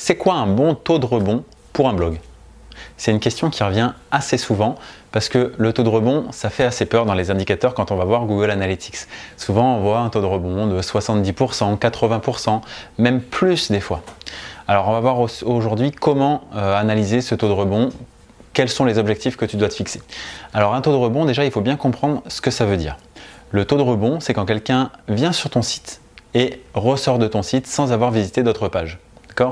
C'est quoi un bon taux de rebond pour un blog? C'est une question qui revient assez souvent parce que le taux de rebond, ça fait assez peur dans les indicateurs quand on va voir Google Analytics. Souvent, on voit un taux de rebond de 70%, 80%, même plus des fois. Alors, on va voir aujourd'hui comment euh, analyser ce taux de rebond, quels sont les objectifs que tu dois te fixer? Alors, un taux de rebond, déjà, il faut bien comprendre ce que ça veut dire. Le taux de rebond, c'est quand quelqu'un vient sur ton site et ressort de ton site sans avoir visité d'autres pages.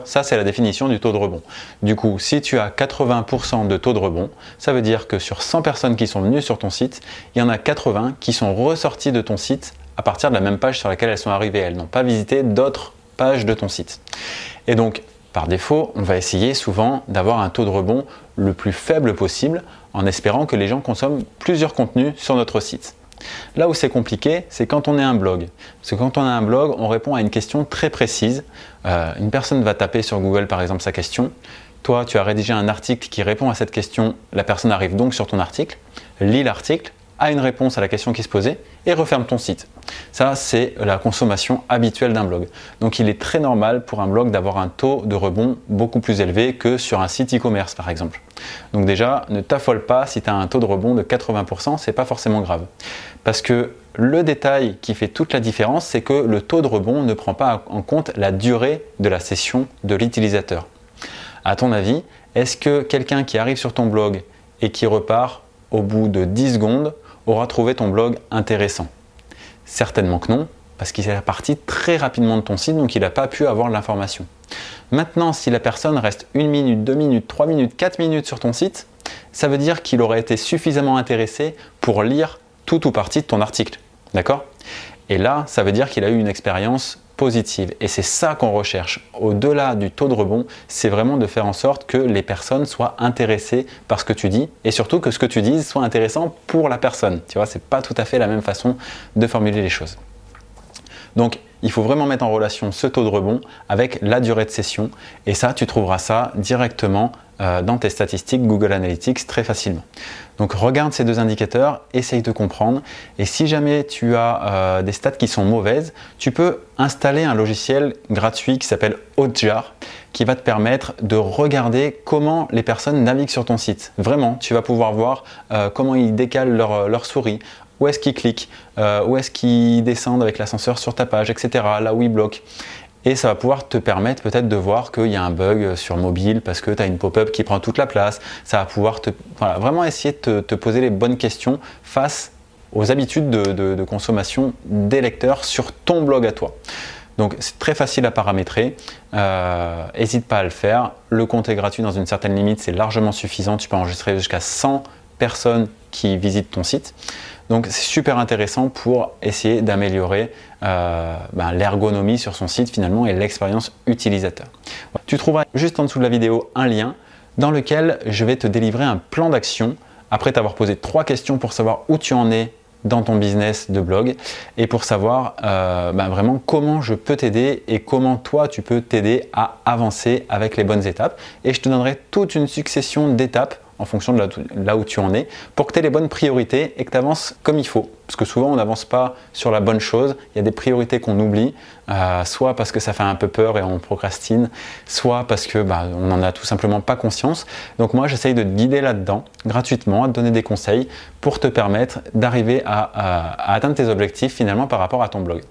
Ça, c'est la définition du taux de rebond. Du coup, si tu as 80% de taux de rebond, ça veut dire que sur 100 personnes qui sont venues sur ton site, il y en a 80 qui sont ressorties de ton site à partir de la même page sur laquelle elles sont arrivées. Elles n'ont pas visité d'autres pages de ton site. Et donc, par défaut, on va essayer souvent d'avoir un taux de rebond le plus faible possible en espérant que les gens consomment plusieurs contenus sur notre site. Là où c'est compliqué, c'est quand on est un blog. Parce que quand on a un blog, on répond à une question très précise. Euh, une personne va taper sur Google par exemple sa question. Toi, tu as rédigé un article qui répond à cette question. La personne arrive donc sur ton article, lit l'article, a une réponse à la question qui se posait et referme ton site. Ça, c'est la consommation habituelle d'un blog. Donc il est très normal pour un blog d'avoir un taux de rebond beaucoup plus élevé que sur un site e-commerce par exemple. Donc déjà, ne t'affole pas si tu as un taux de rebond de 80%, c'est pas forcément grave. Parce que le détail qui fait toute la différence, c'est que le taux de rebond ne prend pas en compte la durée de la session de l'utilisateur. À ton avis, est-ce que quelqu'un qui arrive sur ton blog et qui repart au bout de 10 secondes aura trouvé ton blog intéressant Certainement que non, parce qu'il est parti très rapidement de ton site, donc il n'a pas pu avoir l'information. Maintenant, si la personne reste une minute, deux minutes, trois minutes, quatre minutes sur ton site, ça veut dire qu'il aurait été suffisamment intéressé pour lire tout ou partie de ton article. D'accord? Et là, ça veut dire qu'il a eu une expérience positive. Et c'est ça qu'on recherche. Au-delà du taux de rebond, c'est vraiment de faire en sorte que les personnes soient intéressées par ce que tu dis et surtout que ce que tu dises soit intéressant pour la personne. Tu vois, c'est pas tout à fait la même façon de formuler les choses. Donc, il faut vraiment mettre en relation ce taux de rebond avec la durée de session. Et ça, tu trouveras ça directement euh, dans tes statistiques Google Analytics très facilement. Donc regarde ces deux indicateurs, essaye de comprendre. Et si jamais tu as euh, des stats qui sont mauvaises, tu peux installer un logiciel gratuit qui s'appelle Hotjar qui va te permettre de regarder comment les personnes naviguent sur ton site. Vraiment, tu vas pouvoir voir euh, comment ils décalent leur, souris, où est-ce qu'ils cliquent, où est-ce qu'ils descendent avec l'ascenseur sur ta page, etc. Là où ils bloquent. Et ça va pouvoir te permettre peut-être de voir qu'il y a un bug sur mobile parce que tu as une pop-up qui prend toute la place. Ça va pouvoir te, vraiment essayer de te, poser les bonnes questions face aux habitudes de, consommation des lecteurs sur ton blog à toi. Donc c'est très facile à paramétrer. N'hésite euh, pas à le faire. Le compte est gratuit dans une certaine limite, c'est largement suffisant. Tu peux enregistrer jusqu'à 100 personnes qui visitent ton site. Donc c'est super intéressant pour essayer d'améliorer euh, ben, l'ergonomie sur son site finalement et l'expérience utilisateur. Tu trouveras juste en dessous de la vidéo un lien dans lequel je vais te délivrer un plan d'action après t'avoir posé trois questions pour savoir où tu en es dans ton business de blog et pour savoir euh, ben, vraiment comment je peux t'aider et comment toi tu peux t'aider à avancer avec les bonnes étapes. Et je te donnerai toute une succession d'étapes en fonction de là, où tu en es, pour que tu aies les bonnes priorités et que tu avances comme il faut. Parce que souvent, on n'avance pas sur la bonne chose. Il y a des priorités qu'on oublie, euh, soit parce que ça fait un peu peur et on procrastine, soit parce que bah, on n'en a tout simplement pas conscience. Donc moi, j'essaye de te guider là-dedans, gratuitement, à te donner des conseils pour te permettre d'arriver à atteindre tes objectifs finalement par rapport à ton blog.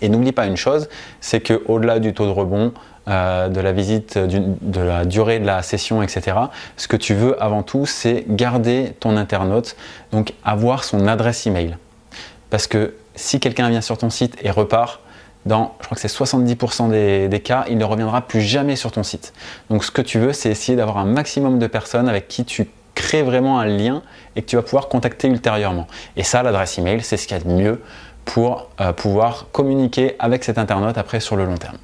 Et n'oublie pas une chose, c'est qu'au-delà du taux de rebond, euh, de la visite, de la durée de la session, etc., ce que tu veux avant tout, c'est garder ton internaute, donc avoir son adresse email. Parce que si quelqu'un vient sur ton site et repart, dans, je crois que c'est 70% des, cas, il ne reviendra plus jamais sur ton site. Donc ce que tu veux, c'est essayer d'avoir un maximum de personnes avec qui tu crées vraiment un lien et que tu vas pouvoir contacter ultérieurement. Et ça, l'adresse email, c'est ce qu'il y a de mieux pour euh, pouvoir communiquer avec cet internaute après sur le long terme.